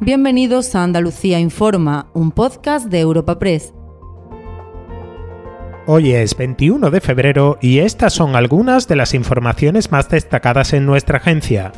Bienvenidos a Andalucía Informa, un podcast de Europa Press. Hoy es 21 de febrero y estas son algunas de las informaciones más destacadas en nuestra agencia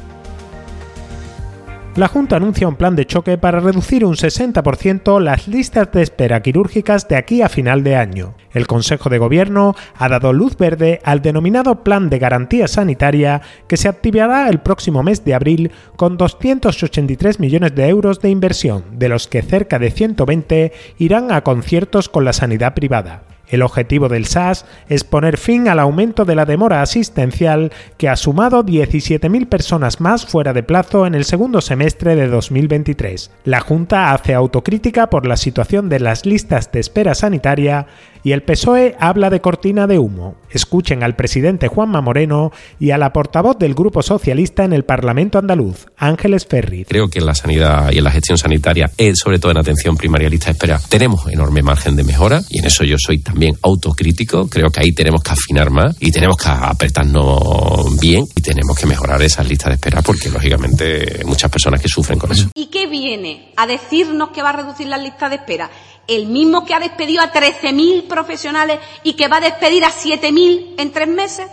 la Junta anuncia un plan de choque para reducir un 60% las listas de espera quirúrgicas de aquí a final de año. El Consejo de Gobierno ha dado luz verde al denominado Plan de Garantía Sanitaria que se activará el próximo mes de abril con 283 millones de euros de inversión, de los que cerca de 120 irán a conciertos con la sanidad privada. El objetivo del SAS es poner fin al aumento de la demora asistencial que ha sumado 17.000 personas más fuera de plazo en el segundo semestre de 2023. La Junta hace autocrítica por la situación de las listas de espera sanitaria y el PSOE habla de cortina de humo. Escuchen al presidente Juanma Moreno y a la portavoz del Grupo Socialista en el Parlamento andaluz, Ángeles Ferri. Creo que en la sanidad y en la gestión sanitaria, eh, sobre todo en atención primaria lista de espera, tenemos enorme margen de mejora y en eso yo soy también autocrítico. Creo que ahí tenemos que afinar más y tenemos que apretarnos bien y tenemos que mejorar esas listas de espera porque lógicamente hay muchas personas que sufren con eso. ¿Y qué viene a decirnos que va a reducir las listas de espera? El mismo que ha despedido a 13.000 profesionales y que va a despedir a 7.000 en tres meses,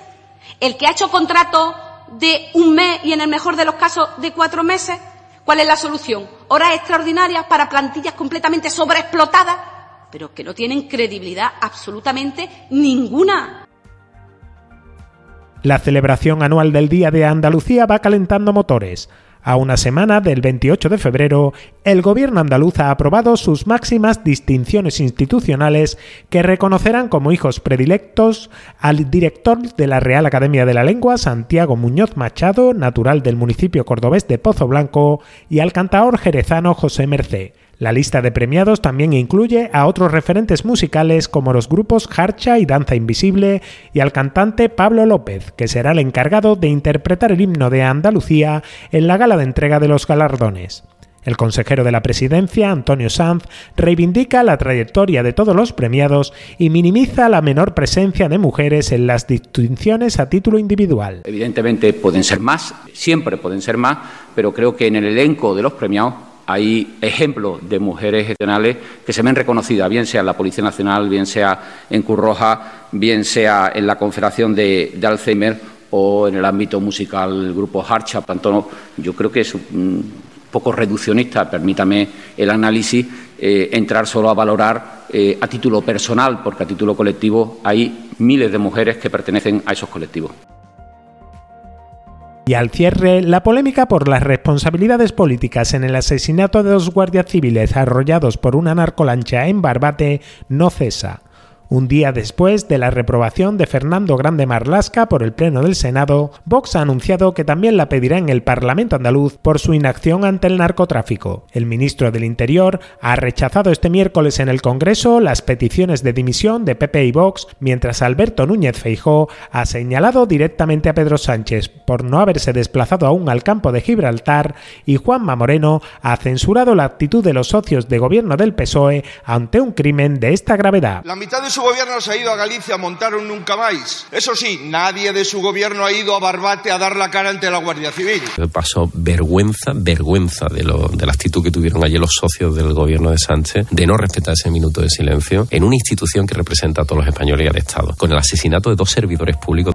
el que ha hecho contratos de un mes y en el mejor de los casos de cuatro meses. ¿Cuál es la solución? Horas extraordinarias para plantillas completamente sobreexplotadas, pero que no tienen credibilidad absolutamente ninguna. La celebración anual del Día de Andalucía va calentando motores. A una semana del 28 de febrero, el gobierno andaluz ha aprobado sus máximas distinciones institucionales que reconocerán como hijos predilectos al director de la Real Academia de la Lengua, Santiago Muñoz Machado, natural del municipio cordobés de Pozo Blanco, y al cantaor jerezano José Mercé. La lista de premiados también incluye a otros referentes musicales como los grupos Harcha y Danza Invisible y al cantante Pablo López, que será el encargado de interpretar el himno de Andalucía en la gala de entrega de los galardones. El consejero de la presidencia, Antonio Sanz, reivindica la trayectoria de todos los premiados y minimiza la menor presencia de mujeres en las distinciones a título individual. Evidentemente pueden ser más, siempre pueden ser más, pero creo que en el elenco de los premiados hay ejemplos de mujeres gestionales que se ven reconocidas, bien sea en la Policía Nacional, bien sea en Curroja, bien sea en la Confederación de, Alzheimer o en el ámbito musical el grupo Harcha. Yo creo que es un poco reduccionista, permítame el análisis, eh, entrar solo a valorar eh, a título personal, porque a título colectivo hay miles de mujeres que pertenecen a esos colectivos. Y al cierre, la polémica por las responsabilidades políticas en el asesinato de dos guardias civiles arrollados por una narcolancha en Barbate no cesa. Un día después de la reprobación de Fernando Grande Marlasca por el Pleno del Senado, Vox ha anunciado que también la pedirá en el Parlamento andaluz por su inacción ante el narcotráfico. El ministro del Interior ha rechazado este miércoles en el Congreso las peticiones de dimisión de PP y Vox, mientras Alberto Núñez Feijó ha señalado directamente a Pedro Sánchez por no haberse desplazado aún al campo de Gibraltar y Juanma Moreno ha censurado la actitud de los socios de gobierno del PSOE ante un crimen de esta gravedad su gobierno se ha ido a Galicia, montaron nunca más. Eso sí, nadie de su gobierno ha ido a Barbate a dar la cara ante la Guardia Civil. Pasó vergüenza, vergüenza de, lo, de la actitud que tuvieron allí los socios del gobierno de Sánchez de no respetar ese minuto de silencio en una institución que representa a todos los españoles y al Estado, con el asesinato de dos servidores públicos.